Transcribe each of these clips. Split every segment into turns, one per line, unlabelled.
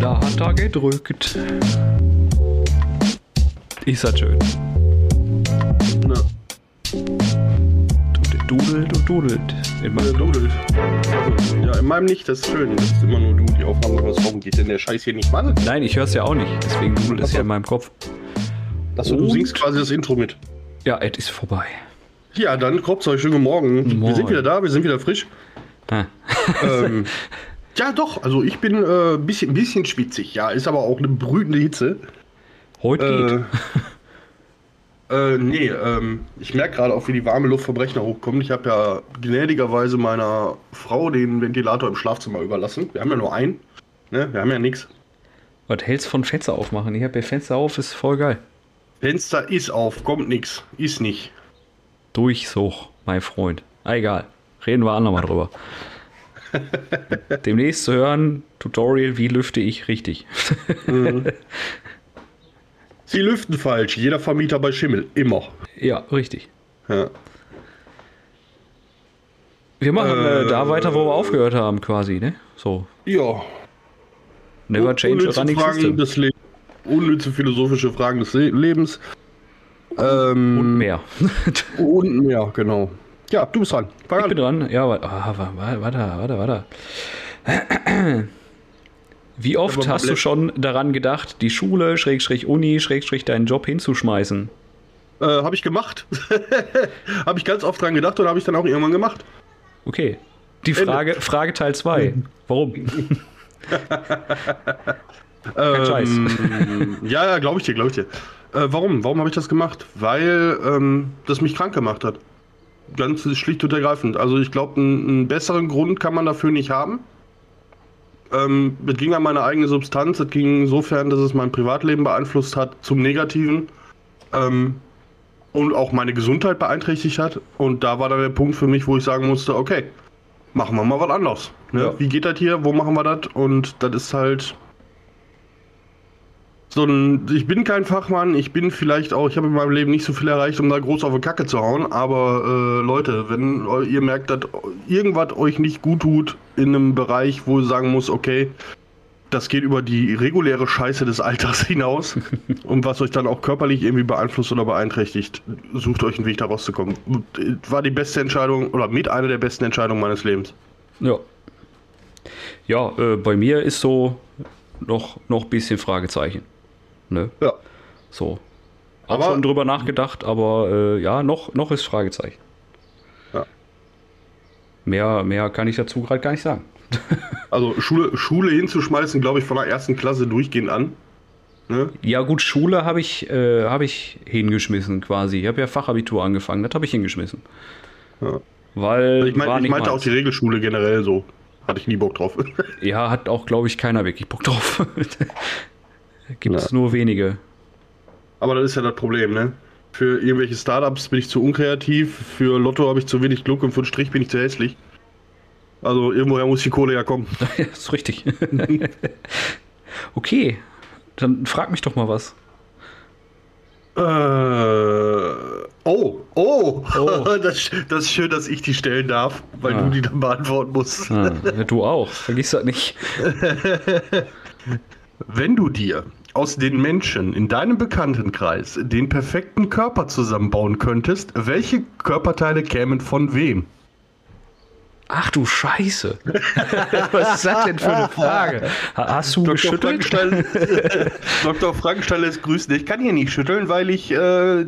Da hat er gedrückt. Ist das schön.
Na,
Dudelt und dudelt. In
der
meinem
dudelt. Also, ja, in meinem nicht, das ist schön. Das ist immer nur du, die Aufnahme hörst. Warum geht denn der Scheiß hier nicht mal?
Nein, ich höre es ja auch nicht. Deswegen dudelt es ja in meinem Kopf.
Achso, du singst quasi das Intro mit.
Ja, es ist vorbei.
Ja, dann Kropzeug, schönen Morgen. Wir
Moin.
sind wieder da, wir sind wieder frisch.
Ah.
ähm, ja, doch, also ich bin ein äh, bisschen, bisschen schwitzig. Ja, ist aber auch eine brütende Hitze.
Heute geht.
Äh, äh, nee, ähm, ich merke gerade auch, wie die warme Luft vom Rechner hochkommt. Ich habe ja gnädigerweise meiner Frau den Ventilator im Schlafzimmer überlassen. Wir haben ja nur einen. Ne? Wir haben ja nichts.
Was hältst du von Fenster aufmachen? Ich habe ja Fenster auf, ist voll geil.
Fenster ist auf, kommt nix. Ist nicht.
Durchsuch, mein Freund. Ah, egal. Reden wir andermal drüber. Demnächst zu hören, Tutorial, wie lüfte ich richtig.
Sie lüften falsch. Jeder Vermieter bei Schimmel. Immer.
ja, richtig.
Ja.
Wir machen äh,
Äh,
da weiter, wo wir aufgehört haben, quasi, ne? So.
ja.
Never change
Unnütze
running
Fragen
system.
des. Unnütze philosophische Fragen des Le Lebens. Ähm,
Und mehr.
Und mehr, genau. Ja, du bist dran. Fang
ich bin
an.
dran. Ja, warte, ah, wa- wa- warte, warte, warte. Wie oft hast du schon daran gedacht, die Schule, Schrägstrich Uni, Schrägstrich deinen Job hinzuschmeißen?
Äh, habe ich gemacht. habe ich ganz oft dran gedacht und habe ich dann auch irgendwann gemacht.
Okay. Die
Ende.
Frage, Frage Teil 2. Warum? Kein Scheiß.
Ähm, ja, ja, glaube ich dir, glaube ich dir. Äh, warum? Warum habe ich das gemacht? Weil ähm, das mich krank gemacht hat. Ganz schlicht und ergreifend. Also ich glaube, einen, einen besseren Grund kann man dafür nicht haben. Ähm, es ging an meine eigene Substanz. Es ging insofern, dass es mein Privatleben beeinflusst hat, zum Negativen. Ähm, und auch meine Gesundheit beeinträchtigt hat. Und da war dann der Punkt für mich, wo ich sagen musste, okay, machen wir mal was anderes. Ne?
Ja.
Wie geht das hier? Wo machen wir das? Und das ist halt so ein, ich bin kein Fachmann, ich bin vielleicht auch, ich habe in meinem Leben nicht so viel erreicht, um da groß auf die Kacke zu hauen, aber äh, Leute, wenn ihr merkt, dass irgendwas euch nicht gut tut in einem Bereich, wo ihr sagen muss, okay, das geht über die reguläre Scheiße des Alters hinaus und was euch dann auch körperlich irgendwie beeinflusst oder beeinträchtigt, sucht euch einen Weg da rauszukommen. War die beste Entscheidung oder mit einer der besten Entscheidungen meines Lebens.
Ja. Ja, äh, bei mir ist so noch ein bisschen Fragezeichen. Ne?
Ja.
So. Hab
Aber-
schon drüber nachgedacht, aber äh, ja, noch, noch ist Fragezeichen.
Ja.
Mehr, mehr kann ich dazu gerade gar nicht sagen.
Also Schule, Schule hinzuschmeißen, glaube ich, von der ersten Klasse durchgehend an. Ne?
Ja, gut, Schule habe ich, äh, hab ich hingeschmissen quasi. Ich habe ja Fachabitur angefangen, das habe ich hingeschmissen.
Ja.
Weil
Ich, mein,
war
ich
nicht
meinte auch
meins.
die Regelschule generell so. Hatte ich nie Bock drauf.
Ja, hat auch, glaube ich, keiner wirklich Bock drauf. Gibt es
Ja.
nur wenige.
Aber das ist ja das Problem, ne? Für irgendwelche Startups bin ich zu unkreativ, für Lotto habe ich zu wenig Glück und für den Strich bin ich zu hässlich. Also irgendwoher muss die Kohle ja kommen.
Ja, ist richtig. okay, dann frag mich doch mal was.
Äh, oh, oh,
Oh.
das, das ist schön, dass ich die stellen darf, weil
Ah.
du die dann beantworten musst.
Ah, ja, du auch, vergiss das nicht.
Wenn du dir aus den Menschen in deinem Bekanntenkreis den perfekten Körper zusammenbauen könntest, welche Körperteile kämen von wem?
Ach du Scheiße. was ist das denn für eine Frage? Ha- Hast du geschüttelt?
Frankenstein, Dr. Frankenstein lässt grüßen. Ich kann hier nicht schütteln, weil ich äh,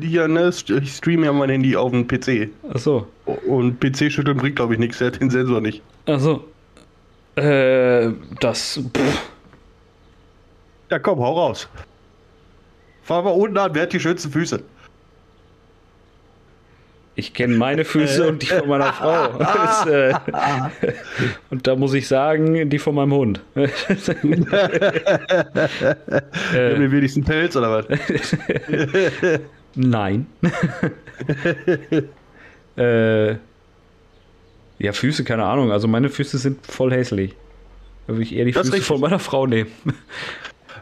hier, ne, ich streame ja mein Handy auf dem PC.
Achso,
Und PC schütteln bringt, glaube ich, nichts. Der hat den Sensor nicht.
achso. Äh, das. Pff.
Ja, komm, hau raus. Fahr mal unten an, wer hat die schönsten Füße?
Ich kenne meine Füße und die von meiner Frau. Das, äh, und da muss ich sagen, die von meinem Hund.
Äh.
äh,
Den wenigsten Pelz oder was?
Nein. äh, ja, Füße, keine Ahnung. Also meine Füße sind voll hässlich. Da würde ich eher die
Das
Füße von meiner Frau nehmen.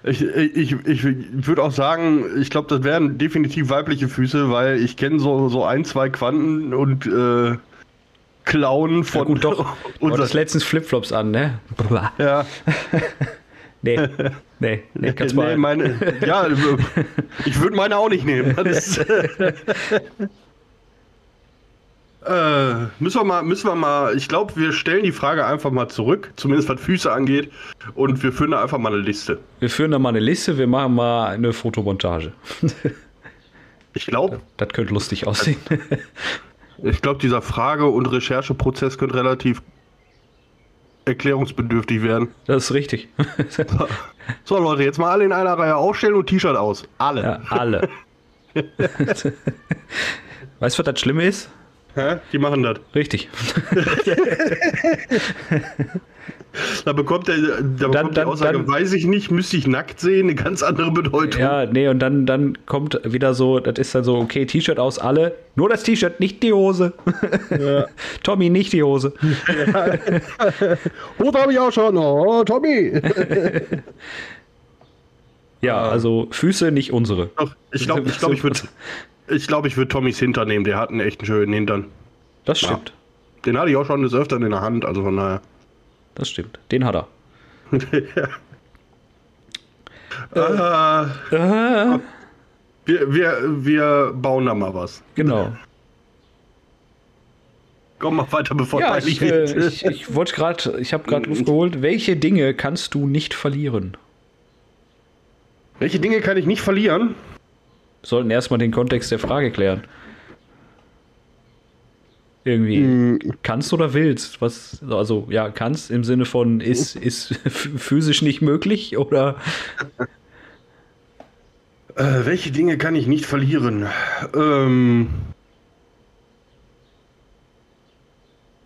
Ich, ich, ich würde auch sagen, ich glaube, das wären definitiv weibliche Füße, weil ich kenne so, so ein, zwei Quanten und äh, Klauen
Ja,
von
gut, doch.
Unser,
hattest letztens Flipflops an, ne?
Ja.
Nee, nee, nee, kannst
nee,
mal.
meine, ja, ich würde meine auch nicht nehmen. Das äh, müssen wir mal, müssen wir mal, ich glaube, wir stellen die Frage einfach mal zurück, zumindest was Füße angeht, und wir führen da einfach mal eine Liste.
Wir führen da mal eine Liste, wir machen mal eine Fotomontage.
Ich glaube,
Das könnte lustig aussehen.
ich glaube, dieser Frage- und Rechercheprozess könnte relativ erklärungsbedürftig werden.
Das ist richtig.
So, Leute, jetzt mal alle in einer Reihe aufstellen und T-Shirt aus. Alle.
Ja, alle. weißt du, was das Schlimme ist?
Hä? Die machen das.
Richtig.
Da bekommt der, da bekommt
dann-
die Aussage,
dann-
weiß ich nicht, müsste ich nackt sehen, eine ganz andere Bedeutung.
Ja, nee, und dann, dann kommt wieder so, das ist dann so, okay, T-Shirt aus, alle. Nur das T-Shirt, nicht die Hose. Tommy, nicht die Hose.
Hut habe ich auch schon. Oh, Tommy.
Ja, also Füße, nicht unsere.
Doch, ich glaube, ich, glaub, ich würde ich glaub, ich würd Tommys Hintern nehmen. Der hat einen echt schönen Hintern.
Das stimmt.
Den hatte ich auch schon des Öfteren in der Hand, also von daher.
Das stimmt. Den hat er.
Äh,
Ah,
wir, wir, wir bauen da mal was.
genau.
Komm mal weiter, bevor
Ja, ich, äh, ich, ich wollte gerade, ich habe gerade Luft geholt. Welche Dinge kannst du nicht verlieren?
Welche Dinge kann ich nicht verlieren?
Sollten erstmal den Kontext der Frage klären. Irgendwie.
Hm.
Kannst oder willst? Was, also, ja, kannst im Sinne von ist, ist physisch nicht möglich oder
Äh, welche Dinge kann ich nicht verlieren? Ähm.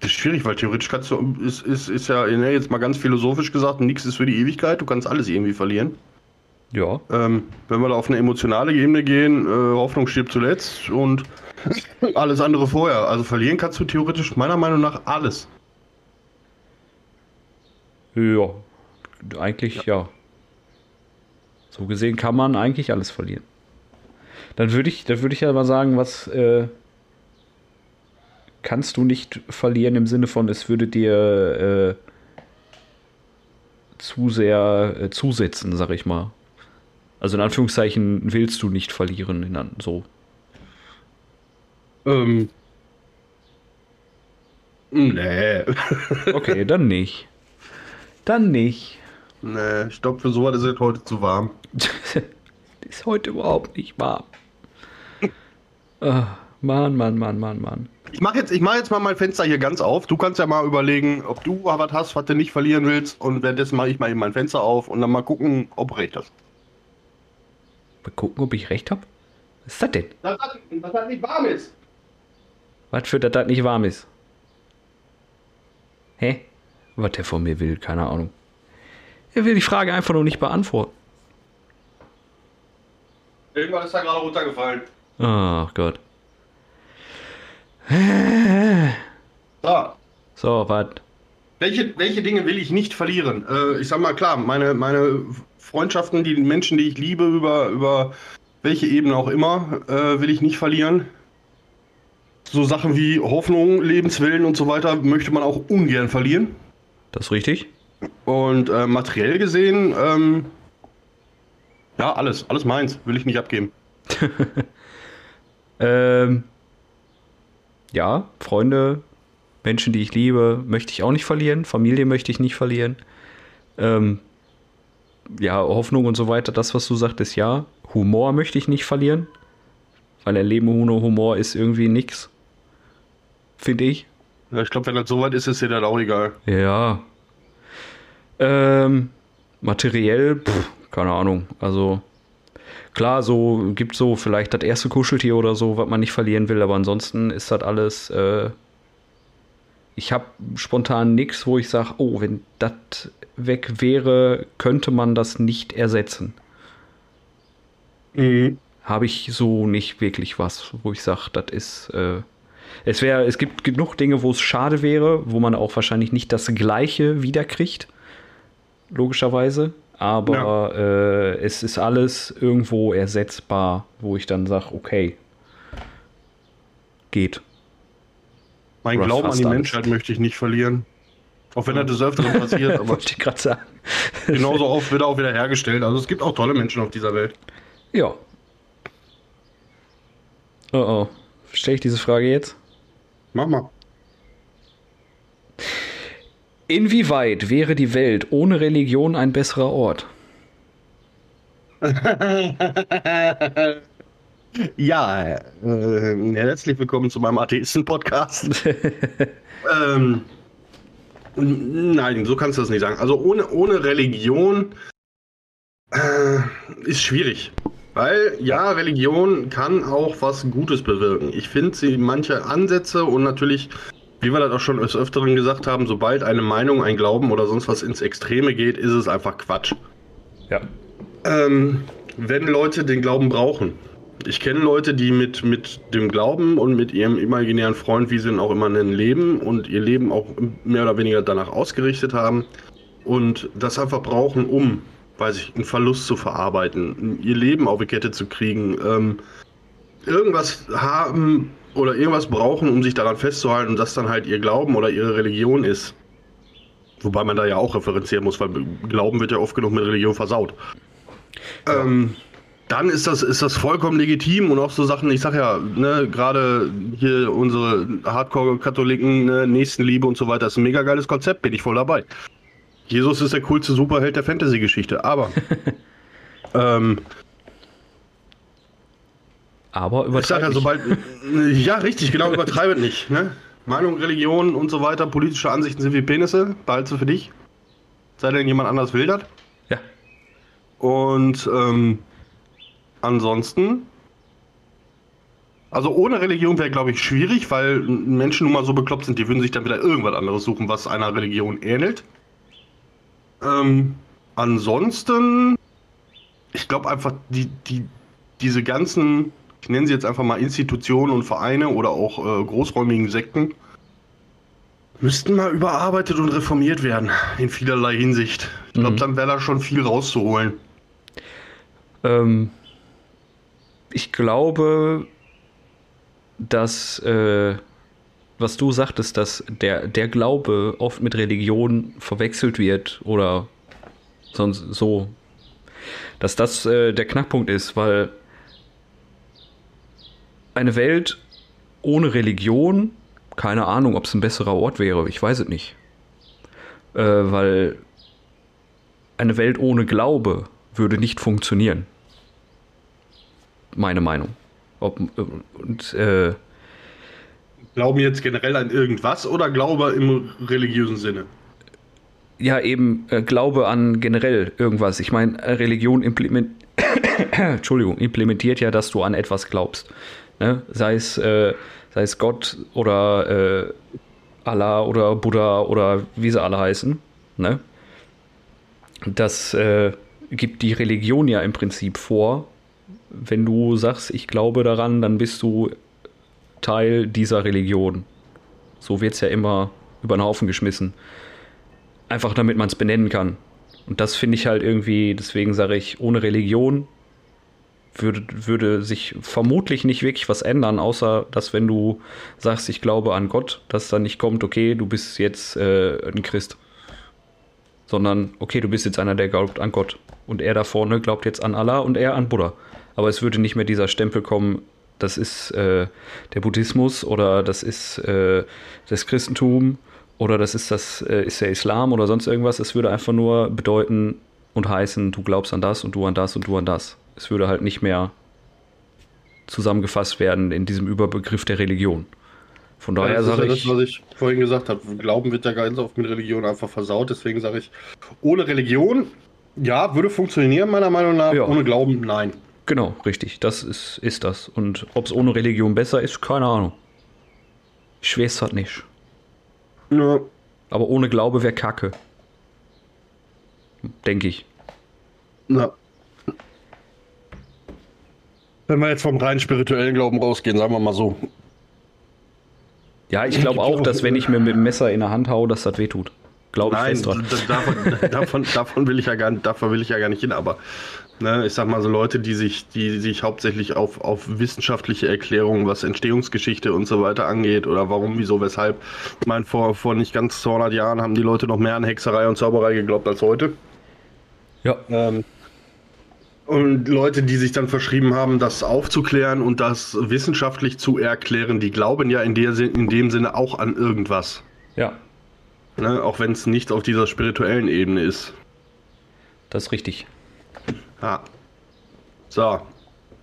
Das ist schwierig, weil theoretisch kannst du, ist, ist, ist ja ne, jetzt mal ganz philosophisch gesagt, nichts ist für die Ewigkeit, du kannst alles irgendwie verlieren.
Ja.
Ähm, wenn wir da auf eine emotionale Ebene gehen, äh, Hoffnung stirbt zuletzt und alles andere vorher. Also verlieren kannst du theoretisch meiner Meinung nach alles.
Ja. Eigentlich ja. So gesehen kann man eigentlich alles verlieren. Dann würde ich, dann würde ich ja mal sagen, was äh, kannst du nicht verlieren im Sinne von, es würde dir äh, zu sehr äh, zusetzen, sag ich mal. Also in Anführungszeichen willst du nicht verlieren, so.
Ähm. Nee.
Okay, dann nicht. Dann nicht.
nee, ich glaube, für sowas ist es heute zu warm.
Ist heute überhaupt nicht warm. Ah, Mann, Mann, Mann, Mann, Mann.
Ich mache jetzt, ich mach jetzt mal mein Fenster hier ganz auf. Du kannst ja mal überlegen, ob du was hast, was du nicht verlieren willst. Und währenddessen mache ich mal eben mein Fenster auf und dann mal gucken, ob recht ist.
Mal gucken, ob ich recht habe. Was ist das denn?
Das hat, das hat nicht warm ist.
Was für, dass das nicht warm ist? Hä? Was der von mir will, keine Ahnung. Er will die Frage einfach nur nicht beantworten.
Irgendwas ist da gerade runtergefallen.
Ach Gott.
So.
So, was?
Welche, welche Dinge will ich nicht verlieren? Äh, ich sag mal klar, meine, meine Freundschaften, die Menschen, die ich liebe, über, über welche Ebene auch immer, äh, will ich nicht verlieren. So Sachen wie Hoffnung, Lebenswillen und so weiter möchte man auch ungern verlieren.
Das ist richtig?
Und äh, materiell gesehen, ähm, ja, alles, alles meins, will ich nicht abgeben.
Ähm, ja, Freunde, Menschen, die ich liebe, möchte ich auch nicht verlieren. Familie möchte ich nicht verlieren. Ähm, ja, Hoffnung und so weiter, das, was du sagtest, ja. Humor möchte ich nicht verlieren. Weil ein Leben ohne Humor ist irgendwie nix. Finde ich.
Ja, ich glaube, wenn das soweit ist, ist dir das auch egal.
Ja. Ähm, materiell, pff, keine Ahnung. Also, klar, so gibt so vielleicht das erste Kuscheltier oder so, was man nicht verlieren will, aber ansonsten ist das alles. Äh, ich habe spontan nichts, wo ich sage, oh, wenn das weg wäre, könnte man das nicht ersetzen.
Mhm.
Habe ich so nicht wirklich was, wo ich sage, das ist. Äh, es wäre, es gibt genug Dinge, wo es schade wäre, wo man auch wahrscheinlich nicht das Gleiche wiederkriegt, logischerweise. Aber äh, es ist alles irgendwo ersetzbar, wo ich dann sage, okay, geht.
Mein
Oder
Glauben an die. Menschheit möchte ich nicht verlieren. Auch wenn das des Öfteren passiert, aber
Wollte ich gerade sagen.
genauso oft wird er auch wieder hergestellt. Also es gibt auch tolle Menschen auf dieser Welt.
Ja. Oh oh. Stelle ich diese Frage jetzt?
Mach mal.
Inwieweit wäre die Welt ohne Religion ein besserer Ort?
ja, äh, herzlich willkommen zu meinem Atheisten-Podcast. ähm, nein, so kannst du das nicht sagen. Also ohne, ohne Religion äh, ist schwierig. Weil ja, Religion kann auch was Gutes bewirken. Ich finde sie manche Ansätze und natürlich, wie wir das auch schon des Öfteren gesagt haben, sobald eine Meinung, ein Glauben oder sonst was ins Extreme geht, ist es einfach Quatsch.
Ja.
Ähm, wenn Leute den Glauben brauchen. Ich kenne Leute, die mit, mit dem Glauben und mit ihrem imaginären Freund, wie sie ihn auch immer nennen, leben und ihr Leben auch mehr oder weniger danach ausgerichtet haben und das einfach brauchen, um weiß ich, einen Verlust zu verarbeiten, ihr Leben auf die Kette zu kriegen, ähm, irgendwas haben oder irgendwas brauchen, um sich daran festzuhalten und das dann halt ihr Glauben oder ihre Religion ist. Wobei man da ja auch referenzieren muss, weil Glauben wird ja oft genug mit Religion versaut. Ähm, dann ist das, ist das vollkommen legitim und auch so Sachen, ich sag ja, ne, gerade hier unsere Hardcore-Katholiken, ne, Nächstenliebe und so weiter, ist ein mega geiles Konzept, bin ich voll dabei. Jesus ist der coolste Superheld der Fantasy-Geschichte, aber. ähm,
aber übertreibt
ja, sobald. ja, richtig, genau, übertreibet nicht. Ne? Meinung, Religion und so weiter, politische Ansichten sind wie Penisse, behaltst du für dich. Sei denn jemand anders will das.
Ja.
Und ähm, ansonsten. Also ohne Religion wäre, glaube ich, schwierig, weil Menschen nun mal so bekloppt sind, die würden sich dann wieder irgendwas anderes suchen, was einer Religion ähnelt. Ähm, ansonsten, ich glaube einfach, die, die, diese ganzen, ich nenne sie jetzt einfach mal Institutionen und Vereine oder auch äh, großräumigen Sekten, müssten mal überarbeitet und reformiert werden, in vielerlei Hinsicht. Ich glaube, mhm. dann wäre da schon viel rauszuholen.
Ähm, ich glaube, dass äh, was du sagtest, dass der, der Glaube oft mit Religion verwechselt wird oder sonst so, dass das äh, der Knackpunkt ist, weil eine Welt ohne Religion, keine Ahnung, ob es ein besserer Ort wäre, ich weiß es nicht. Äh, weil eine Welt ohne Glaube würde nicht funktionieren. Meine Meinung. Ob, und äh,
Glauben jetzt generell an irgendwas oder Glaube im religiösen Sinne?
Ja, eben äh, Glaube an generell irgendwas. Ich meine, äh, Religion implement Entschuldigung, implementiert ja, dass du an etwas glaubst. Ne? Sei, es, äh, sei es Gott oder äh, Allah oder Buddha oder wie sie alle heißen. Ne? Das äh, gibt die Religion ja im Prinzip vor. Wenn du sagst, ich glaube daran, dann bist du Teil dieser Religion. So wird es ja immer über den Haufen geschmissen. Einfach damit man es benennen kann. Und das finde ich halt irgendwie, deswegen sage ich, ohne Religion würde, würde sich vermutlich nicht wirklich was ändern, außer dass wenn du sagst, ich glaube an Gott, dass dann nicht kommt, okay, du bist jetzt äh, ein Christ. Sondern, okay, du bist jetzt einer, der glaubt an Gott. Und er da vorne glaubt jetzt an Allah und er an Buddha. Aber es würde nicht mehr dieser Stempel kommen, das ist äh, der Buddhismus oder das ist äh, das Christentum oder das ist das äh, ist der Islam oder sonst irgendwas. Es würde einfach nur bedeuten und heißen, du glaubst an das und du an das und du an das. Es würde halt nicht mehr zusammengefasst werden in diesem Überbegriff der Religion. Von daher ja, sage
ich. Das, was ich vorhin gesagt habe. Glauben wird ja ganz oft mit Religion einfach versaut. Deswegen sage ich, ohne Religion, ja, würde funktionieren, meiner Meinung nach. Ja. Ohne Glauben, nein.
Genau, richtig. Das ist, ist das. Und ob es ohne Religion besser ist, keine Ahnung. Ich weiß halt nicht.
Ja.
Aber ohne Glaube wäre Kacke. Denke ich.
Na. Wenn wir jetzt vom rein spirituellen Glauben rausgehen, sagen wir mal so.
Ja, ich glaube auch, dass wenn ich mir mit dem Messer in der Hand haue, dass das wehtut. Glaube ich
Nein, fest dran. Davon, davon, davon, will ich ja gar, davon will ich ja gar nicht hin, aber Ne, ich sag mal so Leute, die sich, die sich hauptsächlich auf, auf wissenschaftliche Erklärungen, was Entstehungsgeschichte und so weiter angeht oder warum, wieso, weshalb. Ich meine, vor, vor nicht ganz 200 Jahren haben die Leute noch mehr an Hexerei und Zauberei geglaubt als heute.
Ja.
Ähm, und Leute, die sich dann verschrieben haben, das aufzuklären und das wissenschaftlich zu erklären, die glauben ja in, der, in dem Sinne auch an irgendwas.
Ja,
Ne? Auch wenn es nicht auf dieser spirituellen Ebene ist.
das ist richtig.
Ja. So,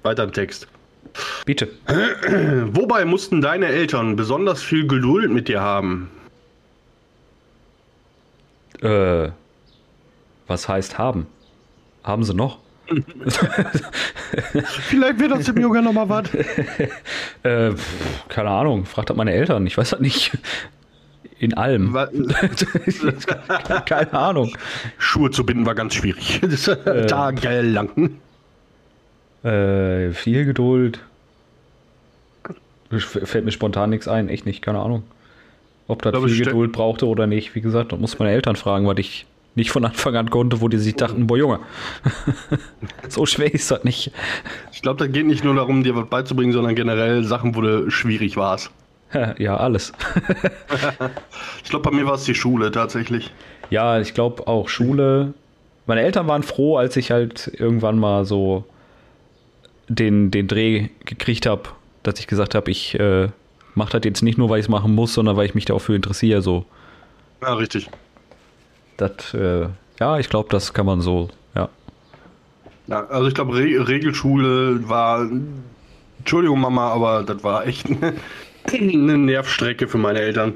weiter im Text.
Bitte.
Wobei mussten deine Eltern besonders viel Geduld mit dir haben?
Äh, was heißt haben? Haben sie noch?
Vielleicht wird das im Yoga nochmal was.
Äh, keine Ahnung, fragt halt meine Eltern, ich weiß das nicht. In allem. keine Ahnung.
Schuhe zu binden war ganz schwierig. Das Tagelang.
Äh, viel Geduld. Fällt mir spontan nichts ein, echt nicht, keine Ahnung. Ob das viel Geduld brauchte oder nicht, wie gesagt, da muss meine Eltern fragen, weil ich nicht von Anfang an konnte, wo die sich dachten, boah Junge, so schwer ist das nicht.
Ich glaube, da geht nicht nur darum, dir was beizubringen, sondern generell Sachen, wo du schwierig warst.
Ja, alles.
Ich glaube, bei mir war es die Schule tatsächlich.
Ja, ich glaube auch Schule. Meine Eltern waren froh, als ich halt irgendwann mal so den, den Dreh gekriegt habe, dass ich gesagt habe, ich äh, mache das jetzt nicht nur, weil ich es machen muss, sondern weil ich mich dafür interessiere. So,
Ja, richtig.
das, äh, ja, ich glaube, das kann man so, ja.
Ja, also ich glaube, Re Regelschule war. Entschuldigung, Mama, aber das war echt eine Nervstrecke für meine Eltern.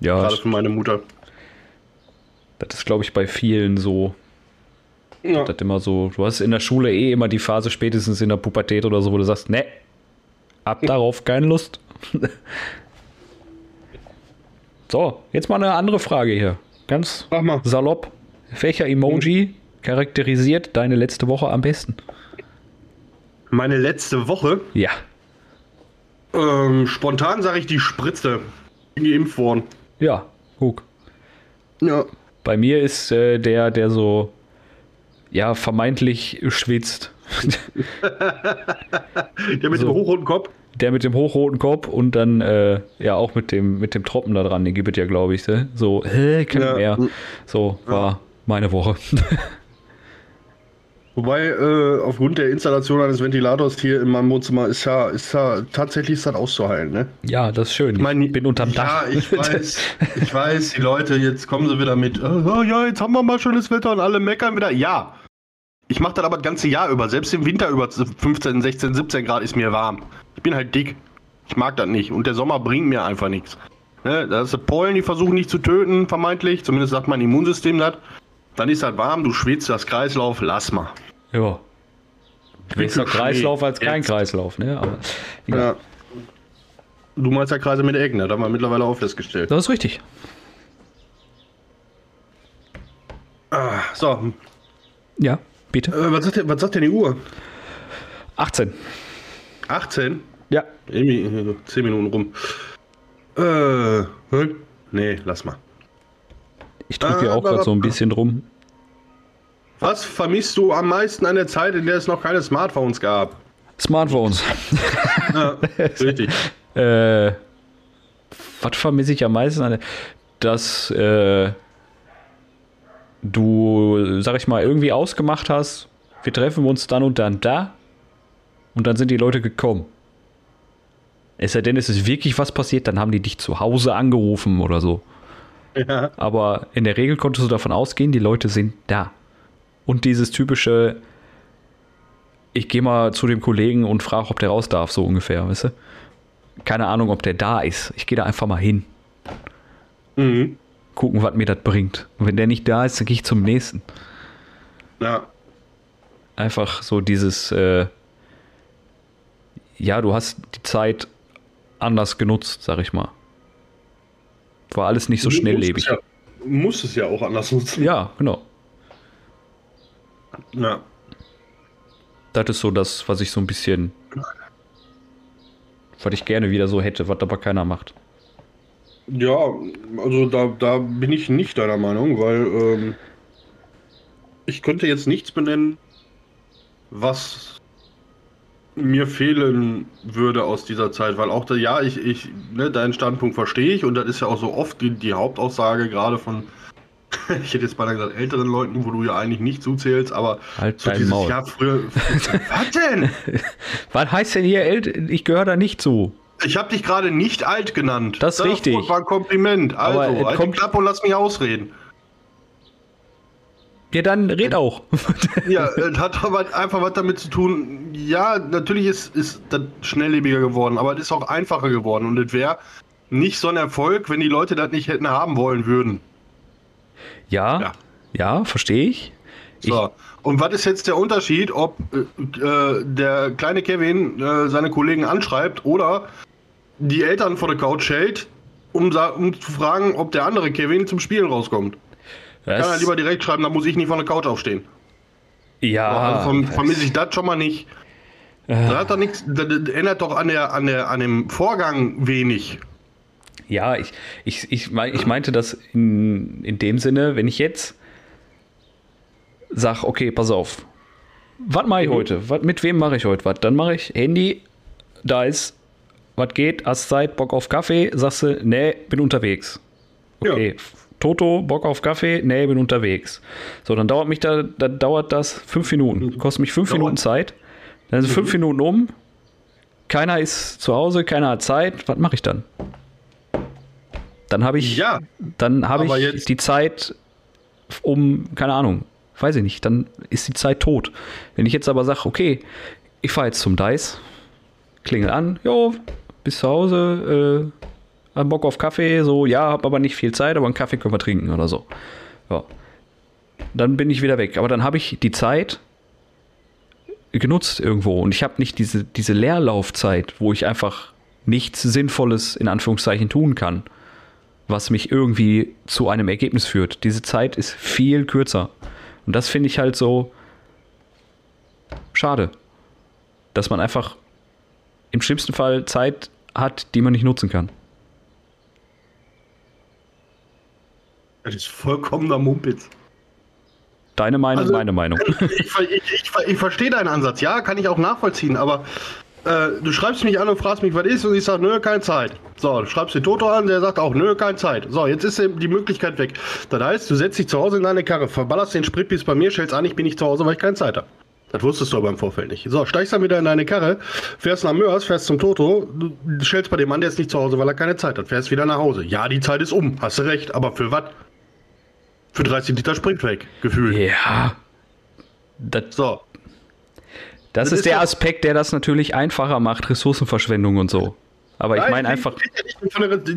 Ja,
Gerade für meine Mutter.
das ist, glaube ich, bei vielen so.
Ja.
Das immer so, du hast in der Schule eh immer die Phase, spätestens in der Pubertät oder so, wo du sagst, ne, hab darauf keine Lust. so, jetzt mal eine andere Frage hier. Ganz salopp. Welcher Emoji charakterisiert deine letzte Woche am besten?
Meine letzte Woche,
Ja.
Ähm, spontan sage ich die Spritze. Bin Geimpft worden.
Ja, guck.
Ja.
Bei mir ist äh, der, der so, ja, vermeintlich schwitzt.
Der mit
So.
dem hochroten Kopf.
Der mit dem hochroten Kopf und dann äh, ja auch mit dem mit dem Tropfen da dran, den gibt es ja, glaube ich. Ne? So, hä, kann
Ja.
mehr. So war meine Woche.
Wobei, äh, aufgrund der Installation eines Ventilators hier in meinem Wohnzimmer ist ja, ist ja tatsächlich ist das auszuhalten, ne?
ja, das ist schön. Ich
mein,
bin unterm
ja,
Dach.
ich weiß, ich weiß, die Leute, jetzt kommen sie wieder mit, oh, ja, jetzt haben wir mal schönes Wetter und alle meckern wieder. Ja, ich mache das aber das ganze Jahr über, selbst im Winter über 15, 16, 17 Grad ist mir warm. Ich bin halt dick. Ich mag das nicht und der Sommer bringt mir einfach nichts. Ne? Das ist Pollen, die versuchen nicht zu töten, vermeintlich, zumindest sagt mein Immunsystem das. Dann ist das warm, du schwitzt, das Kreislauf, lass mal.
Ja. Besser Kreislauf als kein
Jetzt.
Kreislauf, ne? Aber.
Ja. Du meinst ja Kreise mit Ecken, das haben wir mittlerweile auch festgestellt.
Das ist richtig.
Ah, so,
Ja, bitte.
äh, was, sagt, denn- was sagt denn die Uhr?
18.
18?
Ja.
Irgendwie äh, 10 Minuten rum. Äh, hä? nee, lass mal.
Ich drücke hier auch gerade so ein bisschen drum.
Was vermisst du am meisten an der Zeit, in der es noch keine Smartphones gab?
Smartphones.
Ja, richtig.
Äh, was vermisse ich am meisten? an der- Dass äh, du, sag ich mal, irgendwie ausgemacht hast, wir treffen uns dann und dann da und dann sind die Leute gekommen. Es sei denn, es ist wirklich was passiert, dann haben die dich zu Hause angerufen oder so.
Ja,
Aber in der Regel konntest du davon ausgehen, die Leute sind da. Und dieses typische, ich gehe mal zu dem Kollegen und frage, ob der raus darf, so ungefähr, weißt du? Keine Ahnung, ob der da ist. Ich gehe da einfach mal hin,
mhm.
gucken, was mir das bringt. Und wenn der nicht da ist, dann gehe ich zum nächsten.
ja.
Einfach so dieses, äh, ja, du hast die Zeit anders genutzt, sag ich mal. War alles nicht so
Du
schnelllebig.
musst es Ja, muss es ja auch anders nutzen.
Ja, genau.
Ja.
Das ist so das, was ich so ein bisschen, was ich gerne wieder so hätte, was aber keiner macht.
Ja, also da, da bin ich nicht deiner Meinung, weil ähm, ich könnte jetzt nichts benennen, was mir fehlen würde aus dieser Zeit, weil auch da, ja, ich, ich, ne, deinen Standpunkt verstehe ich und das ist ja auch so oft die, die Hauptaussage gerade von, ich hätte jetzt beinahe gesagt, älteren Leuten, wo du ja eigentlich nicht zuzählst, aber
Halt
so dieses
Maul.
Jahr früher. Was denn?
Was heißt denn hier älter? Ich gehöre da nicht zu.
Ich habe dich gerade nicht alt genannt.
Das ist richtig.
war ein Kompliment. Also,
Aber
halt
kommt-
die Klappe und lass mich ausreden.
Ja, dann red auch.
Ja, es hat aber einfach was damit zu tun. Ja, natürlich ist, ist das schnelllebiger geworden, aber es ist auch einfacher geworden. Und es wäre nicht so ein Erfolg, wenn die Leute das nicht hätten haben wollen würden.
Ja,
Ja.
ja, verstehe ich.
So. Und was ist jetzt der Unterschied, ob äh, äh, der kleine Kevin äh, seine Kollegen anschreibt oder die Eltern vor der Couch hält, um, um zu fragen, ob der andere Kevin zum Spielen rauskommt? Kann er
Das,
lieber direkt schreiben, dann muss ich nicht von der Couch aufstehen.
ja,
also verm- vermisse ich das schon mal nicht. Das, hat doch nichts, das das ändert doch an, der, an, der, an dem Vorgang wenig.
Ja, ich, ich, ich, mein, ich meinte das in, in dem Sinne, wenn ich jetzt sag, okay, pass auf, was mache ich heute? Was, mit wem mache ich heute was? Dann mache ich Handy, da ist, was geht, hast Zeit, Bock auf Kaffee, sagst du, nee, bin unterwegs. Okay. Toto, Bock auf Kaffee? Nee, bin unterwegs. So, dann dauert mich da, dann dauert das fünf Minuten. Kostet mich fünf
Dauert.
Minuten Zeit. Dann sind fünf Minuten um. Keiner ist zu Hause, keiner hat Zeit. Was mache ich dann? Dann habe ich,
Ja,
dann habe ich
jetzt-
die Zeit um, keine Ahnung, weiß ich nicht, dann ist die Zeit tot. Wenn ich jetzt aber sage, okay, ich fahre jetzt zum Dice, klingel an, jo, bis zu Hause, äh, hab Bock auf Kaffee, so, ja, hab aber nicht viel Zeit, aber einen Kaffee können wir trinken oder so. Ja. Dann bin ich wieder weg. Aber dann habe ich die Zeit genutzt irgendwo und ich habe nicht diese, diese Leerlaufzeit, wo ich einfach nichts Sinnvolles in Anführungszeichen tun kann, was mich irgendwie zu einem Ergebnis führt. Diese Zeit ist viel kürzer. Und das finde ich halt so schade, dass man einfach im schlimmsten Fall Zeit hat, die man nicht nutzen kann.
das ist vollkommener Mumpitz.
Deine Meinung,
Also-
meine Meinung.
Ich, ich, ich, ich verstehe deinen Ansatz, ja, kann ich auch nachvollziehen, aber äh, du schreibst mich an und fragst mich, was ist, und ich sage, nö, keine Zeit. So, du schreibst den Toto an, der sagt auch, nö, keine Zeit. So, jetzt ist die Möglichkeit weg. Das heißt, du setzt dich zu Hause in deine Karre, verballerst den Sprit bis bei mir, stellst an, ich bin nicht zu Hause, weil ich keine Zeit habe. Das wusstest du aber im Vorfeld nicht. So, steigst dann wieder in deine Karre, fährst nach Mörs, fährst zum Toto, du stellst bei dem Mann, der ist nicht zu Hause, weil er keine Zeit hat, fährst wieder nach Hause. Ja, die Zeit ist um, hast du recht, aber für was? Für 30 Liter Sprit weg, gefühlt.
ja. Das,
So,
das
Das
ist der Aspekt, der das natürlich einfacher macht, Ressourcenverschwendung und so. Aber ich meine einfach,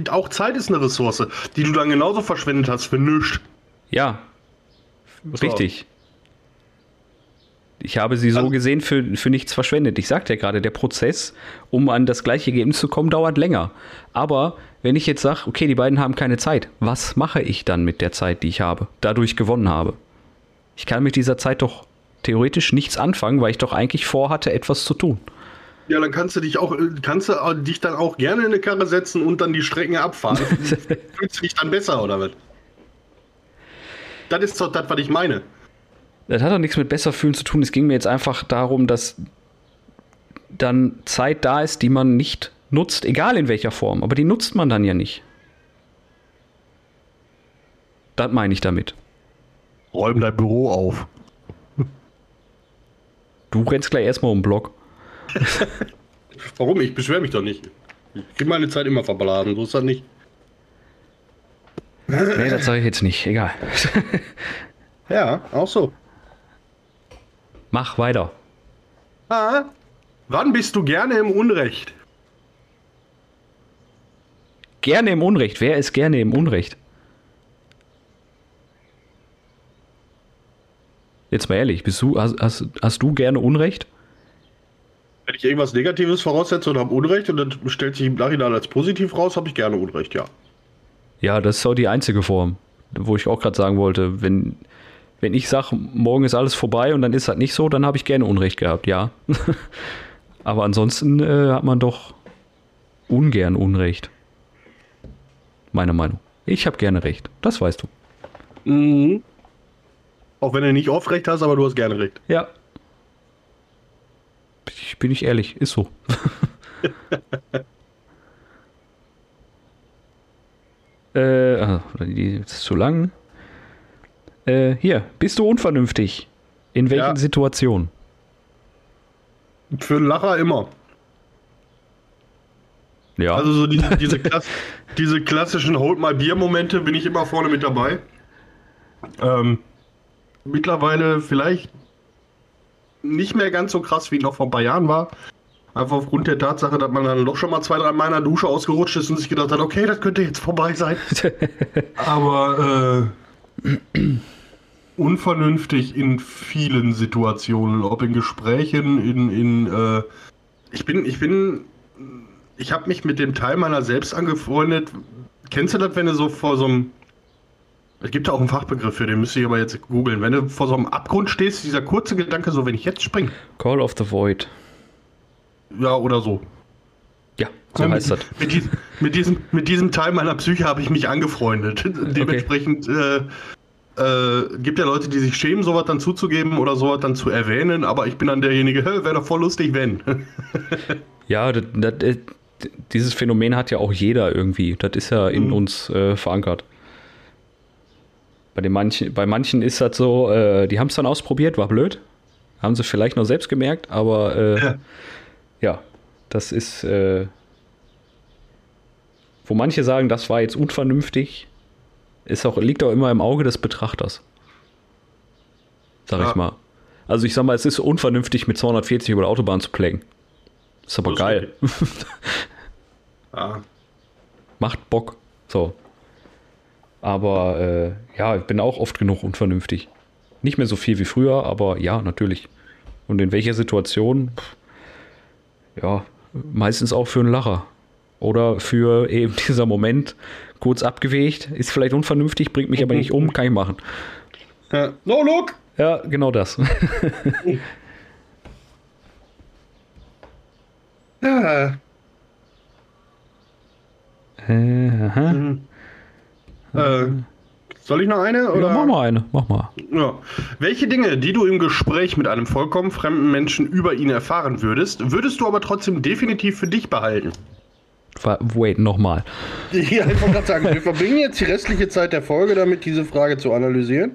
auch Zeit ist eine Ressource, die du dann genauso verschwendet hast für nichts.
ja, richtig. Ich habe sie so
Also-
gesehen für, für nichts verschwendet. Ich sagte ja gerade, der Prozess, um an das gleiche Ergebnis zu kommen, dauert länger. Aber wenn ich jetzt sage, okay, die beiden haben keine Zeit, was mache ich dann mit der Zeit, die ich habe, dadurch gewonnen habe? Ich kann mit dieser Zeit doch theoretisch nichts anfangen, weil ich doch eigentlich vorhatte, etwas zu tun.
Ja, dann kannst du dich auch, äh, kannst du auch- dich dann auch gerne in eine Karre setzen und dann die Strecken abfahren. Fühlst du dich dann besser oder was? Das ist doch das, was ich meine.
Das hat doch nichts mit besser fühlen zu tun. Es ging mir jetzt einfach darum, dass dann Zeit da ist, die man nicht nutzt, egal in welcher Form. Aber die nutzt man dann ja nicht. Das meine ich damit.
Räum dein Büro auf.
Du rennst gleich erstmal um den Block.
Warum? Ich beschwere mich doch nicht. Ich krieg meine Zeit immer verblasen, so ist das nicht.
Nee, das sage ich jetzt nicht. Egal.
Ja, auch so.
Mach weiter.
Ah, wann bist du gerne im Unrecht?
Gerne im Unrecht. Wer ist gerne im Unrecht? Jetzt mal ehrlich, bist du, hast, hast, hast du gerne Unrecht?
Wenn ich irgendwas Negatives voraussetze und habe Unrecht und das stellt sich im Nachhinein als positiv raus, habe ich gerne Unrecht, ja.
Ja, das ist auch die einzige Form, wo ich auch gerade sagen wollte, wenn, wenn ich sage, morgen ist alles vorbei und dann ist das nicht so, dann habe ich gerne Unrecht gehabt, ja. Aber ansonsten äh, hat man doch ungern Unrecht. Meine Meinung. Ich habe gerne Recht, das weißt du.
Mhm. Auch wenn du nicht oft recht hast, aber du hast gerne recht.
Ja. Ich bin ich ehrlich, ist so. äh, ah, die ist zu lang. Äh, hier, bist du unvernünftig? In welchen
Ja.
Situationen?
Für einen Lacher immer.
Ja.
Also so die, diese, Klass, diese klassischen Hold My Beer Momente bin ich immer vorne mit dabei. Ähm, mittlerweile vielleicht nicht mehr ganz so krass wie noch vor ein paar Jahren war. Einfach aufgrund der Tatsache, dass man dann doch schon mal zwei, drei Mal in der Dusche ausgerutscht ist und sich gedacht hat, okay, das könnte jetzt vorbei sein. Aber äh, unvernünftig in vielen Situationen, ob in Gesprächen, in, in äh, ich bin, ich bin, ich habe mich mit dem Teil meiner selbst angefreundet. Kennst du das, wenn du so vor so einem es gibt ja auch einen Fachbegriff für den, müsste ich aber jetzt googeln. Wenn du vor so einem Abgrund stehst, dieser kurze Gedanke, so wenn ich jetzt springe.
Call of the Void.
Ja, oder so.
Ja, so
Ja,
heißt das.
mit, dies, mit, diesem, mit diesem Teil meiner Psyche habe ich mich angefreundet. Dementsprechend äh, äh, gibt ja Leute, die sich schämen, sowas dann zuzugeben oder sowas dann zu erwähnen, aber ich bin dann derjenige, wäre doch voll lustig, wenn.
Ja, das, das, äh, dieses Phänomen hat ja auch jeder irgendwie. Das ist ja in
Mhm.
uns äh, verankert. Bei, den manchen, bei manchen ist das so, äh, die haben es dann ausprobiert, war blöd. Haben sie vielleicht noch selbst gemerkt, aber äh, ja.
Ja.
das ist, äh, wo manche sagen, das war jetzt unvernünftig, ist auch, liegt auch immer im Auge des Betrachters. Sag
Ja.
ich mal. Also ich sag mal, es ist unvernünftig, mit 240 über der Autobahn zu plängen. Ist aber
Das ist
geil.
Ja.
macht Bock. So. Aber äh, ja, ich bin auch oft genug unvernünftig. Nicht mehr so viel wie früher, aber ja, natürlich. Und in welcher Situation? Pff, ja, meistens auch für einen Lacher. Oder für eben dieser Moment kurz abgewegt, ist vielleicht unvernünftig, bringt mich aber nicht um, kann ich machen.
Ja. No, look!
Ja, genau das.
Ja.
Äh, aha.
Äh, soll ich noch eine? Oder?
ja, mach mal eine, mach mal.
Ja. Welche Dinge, die du im Gespräch mit einem vollkommen fremden Menschen über ihn erfahren würdest, würdest du aber trotzdem definitiv für dich behalten?
Wa- Wait, nochmal.
Ja, ich wollte gerade sagen, wir verbringen jetzt die restliche Zeit der Folge damit, diese Frage zu analysieren.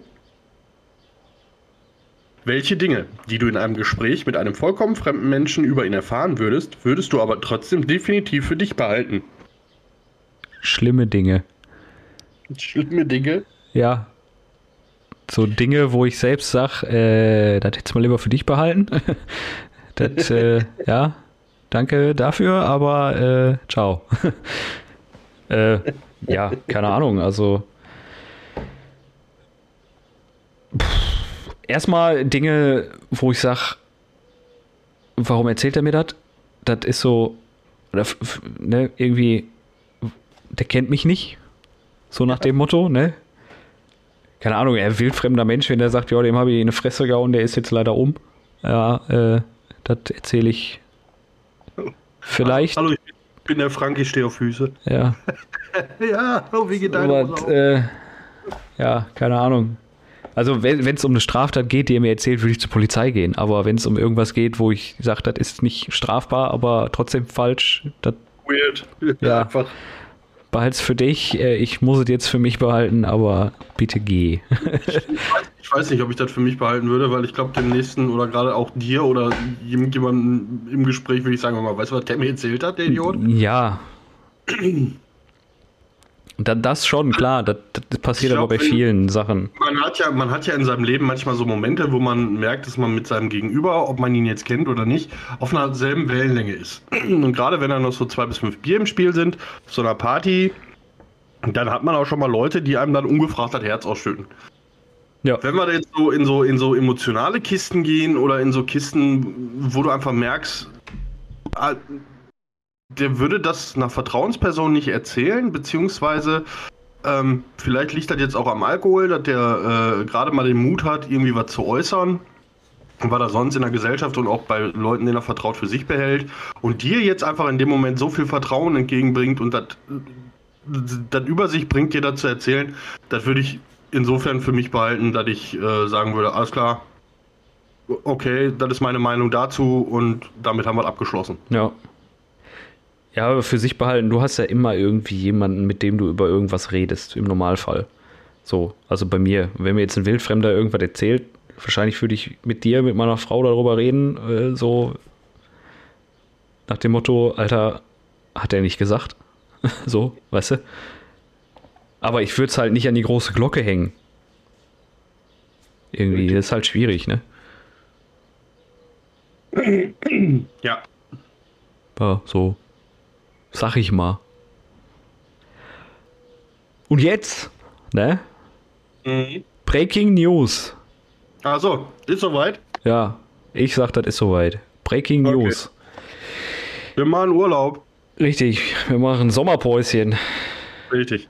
Welche Dinge, die du in einem Gespräch mit einem vollkommen fremden Menschen über ihn erfahren würdest, würdest du aber trotzdem definitiv für dich behalten?
Schlimme Dinge.
Schlimme Dinge.
Ja. So Dinge, wo ich selbst sage, äh, das hättest du mal lieber für dich behalten. das, äh, ja, danke dafür, aber äh, ciao. äh, ja, keine Ahnung, also. Erstmal Dinge, wo ich sage, warum erzählt er mir das? Das ist so, oder, ne, irgendwie, der kennt mich nicht. So nach dem Motto, ne? Keine Ahnung, er wildfremder Mensch, wenn der sagt, ja, dem habe ich in eine Fresse gehauen, der ist jetzt leider um. Ja, äh, das erzähle ich vielleicht.
Hallo, ich bin der Frank, ich stehe auf Füße.
Ja,
Ja, oh, wie geht deine
aber, äh, ja, keine Ahnung. Also wenn es um eine Straftat geht, die er mir erzählt, würde ich zur Polizei gehen. Aber wenn es um irgendwas geht, wo ich sage, das ist nicht strafbar, aber trotzdem falsch, das
Weird.
Ja.
Einfach.
Behalt's für dich. Äh, ich muss es jetzt für mich behalten, aber bitte geh.
Ich weiß nicht, ob ich das für mich behalten würde, weil ich glaube, dem nächsten oder gerade auch dir oder jemandem im Gespräch würde ich sagen, mal, weißt du, was der mir erzählt hat, der Idiot?
Ja. Da, das schon, klar. Das, das passiert
Ich
aber bei
glaub,
vielen Sachen.
Man hat, ja, man hat ja in seinem Leben manchmal so Momente, wo man merkt, dass man mit seinem Gegenüber, ob man ihn jetzt kennt oder nicht, auf einer selben Wellenlänge ist. Und gerade wenn da noch so zwei bis fünf Bier im Spiel sind, auf so einer Party, dann hat man auch schon mal Leute, die einem dann ungefragt das Herz ausschütten.
Ja.
Wenn wir da jetzt so in so in so emotionale Kisten gehen oder in so Kisten, wo du einfach merkst, ah, der würde das einer Vertrauensperson nicht erzählen, beziehungsweise ähm, vielleicht liegt das jetzt auch am Alkohol, dass der äh, gerade mal den Mut hat, irgendwie was zu äußern, weil er sonst in der Gesellschaft und auch bei Leuten, denen er vertraut, für sich behält und dir jetzt einfach in dem Moment so viel Vertrauen entgegenbringt und das über sich bringt, dir das zu erzählen, das würde ich insofern für mich behalten, dass ich äh, sagen würde, alles klar, okay, das ist meine Meinung dazu und damit haben wir abgeschlossen.
Ja. Ja, aber für sich behalten, du hast ja immer irgendwie jemanden, mit dem du über irgendwas redest, im Normalfall. So, also bei mir. Wenn mir jetzt ein Wildfremder irgendwas erzählt, wahrscheinlich würde ich mit dir, mit meiner Frau darüber reden, äh, so nach dem Motto, Alter, hat er nicht gesagt. so, weißt du? Aber ich würde es halt nicht an die große Glocke hängen. Irgendwie, das ist halt schwierig, ne?
Ja.
Ja, so. Sag ich mal. Und jetzt, ne?
Mhm.
Breaking News.
Also, ist soweit.
Ja, ich sag, das ist soweit. Breaking
Okay.
News.
Wir machen Urlaub.
Richtig, wir machen Sommerpäuschen.
Richtig.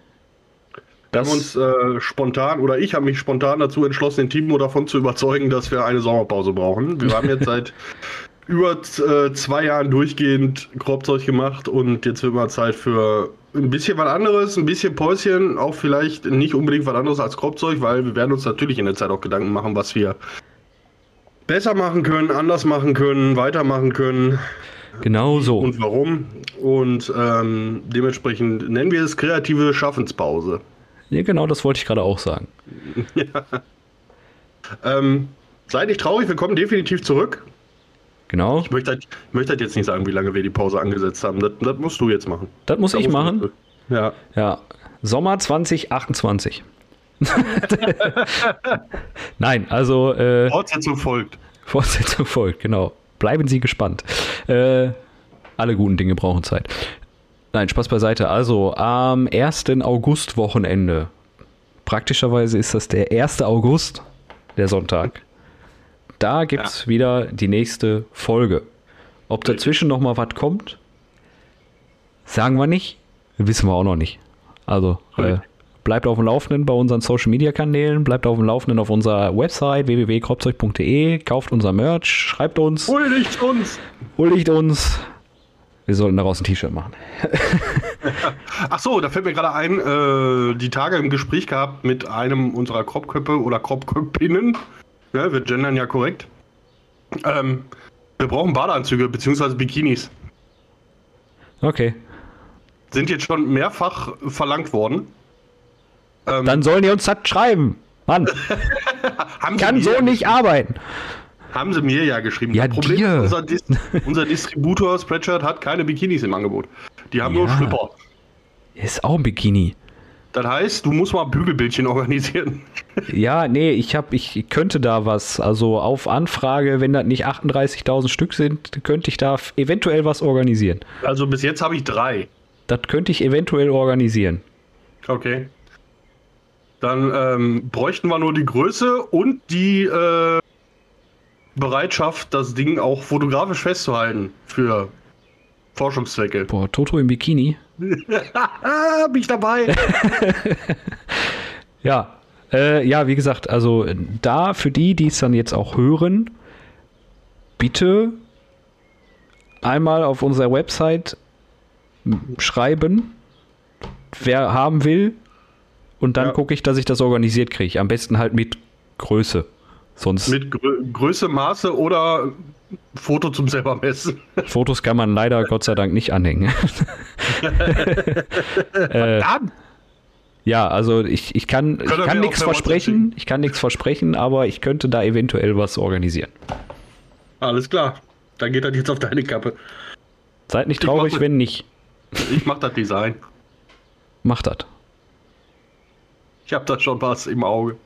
Wir
Das,
haben uns äh, spontan, oder ich habe mich spontan dazu entschlossen, den Timo davon zu überzeugen, dass wir eine Sommerpause brauchen. Wir haben jetzt seit über äh, zwei Jahren durchgehend Kropfzeug gemacht und jetzt wird mal Zeit für ein bisschen was anderes, ein bisschen Päuschen, auch vielleicht nicht unbedingt was anderes als Kropfzeug, weil wir werden uns natürlich in der Zeit auch Gedanken machen, was wir besser machen können, anders machen können, weitermachen können
genau so.
und warum. Und ähm, dementsprechend nennen wir es kreative Schaffenspause.
Ja, genau, das wollte ich gerade auch sagen.
Ähm, seid nicht traurig, wir kommen definitiv zurück.
Genau,
Ich möchte, halt, ich möchte halt jetzt nicht sagen, wie lange wir die Pause angesetzt haben. Das, das musst du jetzt machen.
das muss
Da
ich machen.
Ja.
Ja, Sommer 2028. Nein, also äh,
Fortsetzung folgt.
Fortsetzung folgt, genau. Bleiben Sie gespannt. Äh, alle guten Dinge brauchen Zeit. Nein, Spaß beiseite. Also am 1. August-Wochenende. Praktischerweise ist das der 1. August, der Sonntag. Da gibt es wieder die nächste Folge. Ob dazwischen noch mal was kommt, sagen wir nicht. Wissen wir auch noch nicht. Also äh, bleibt auf dem Laufenden bei unseren Social Media Kanälen, bleibt auf dem Laufenden auf unserer Website www.kropzeug.de, kauft unser Merch, schreibt uns,
Huldigt uns!
huldigt uns. Wir sollten daraus ein T-Shirt machen.
Ach so, da fällt mir gerade ein, äh, die Tage im Gespräch gehabt mit einem unserer Kropköppe oder Kropköppinnen. Ja, wir gendern ja korrekt. Ähm, wir brauchen Badeanzüge bzw. Bikinis.
Okay.
Sind jetzt schon mehrfach verlangt worden. Ähm,
Dann sollen die uns das schreiben. Mann,
haben
kann so nicht arbeiten.
Haben sie mir ja geschrieben.
Ja,
das Problem
dir.
ist, unser, Dis unser Distributor Spreadshirt hat keine Bikinis im Angebot. Die haben nur
Ja.
Schlüpper.
Ist auch ein Bikini.
Das heißt, du musst mal Bügelbildchen organisieren.
Ja, nee, ich hab, ich könnte da was. Also auf Anfrage, wenn das nicht 38.000 Stück sind, könnte ich da eventuell was organisieren.
Also bis jetzt habe ich drei.
Das könnte ich eventuell organisieren.
Okay. Dann ähm, bräuchten wir nur die Größe und die äh, Bereitschaft, das Ding auch fotografisch festzuhalten für Forschungszwecke.
Boah, Toto im Bikini.
Ah, bin ich dabei.
Ja, äh, ja, wie gesagt, also äh, da für die, die es dann jetzt auch hören, bitte einmal auf unserer Website schreiben, wer haben will, und dann
Ja.
gucke ich, dass ich das organisiert kriege. Am besten halt mit Größe. Sonst
Mit Grö Größe, Maße oder Foto zum selber messen.
Fotos kann man leider Gott sei Dank nicht anhängen. äh, ja, also ich, ich kann, ich kann nichts versprechen, ich kann nichts versprechen, aber ich könnte da eventuell was organisieren.
Alles klar. Dann geht das jetzt auf deine Kappe.
Seid nicht
Ich
traurig, wenn nicht.
Ich mach das Design.
Macht das.
Ich habe da schon was im Auge.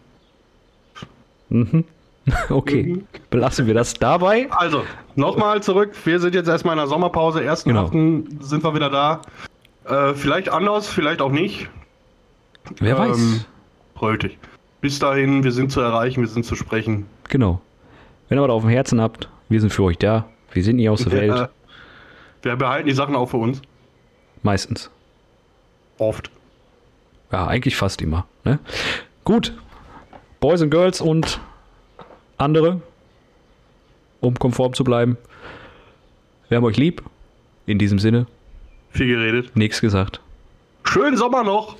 Okay,
Mhm.
belassen wir das dabei.
Also, nochmal zurück. Wir sind jetzt erstmal in der Sommerpause. Ersten
Genau.
Sind wir wieder da. Äh, vielleicht anders, vielleicht auch nicht.
Wer
Ähm,
weiß.
Brötig. Bis dahin, wir sind zu erreichen, wir sind zu sprechen.
Genau. Wenn ihr was auf dem Herzen habt, wir sind für euch da. Wir sind nie aus der Welt.
Äh, wir behalten die Sachen auch für uns.
Meistens.
Oft.
Ja, eigentlich fast immer. Ne? Gut. Boys and Girls und andere, um konform zu bleiben. Wir haben euch lieb. In diesem Sinne,
Viel geredet.
nichts gesagt.
Schönen Sommer noch.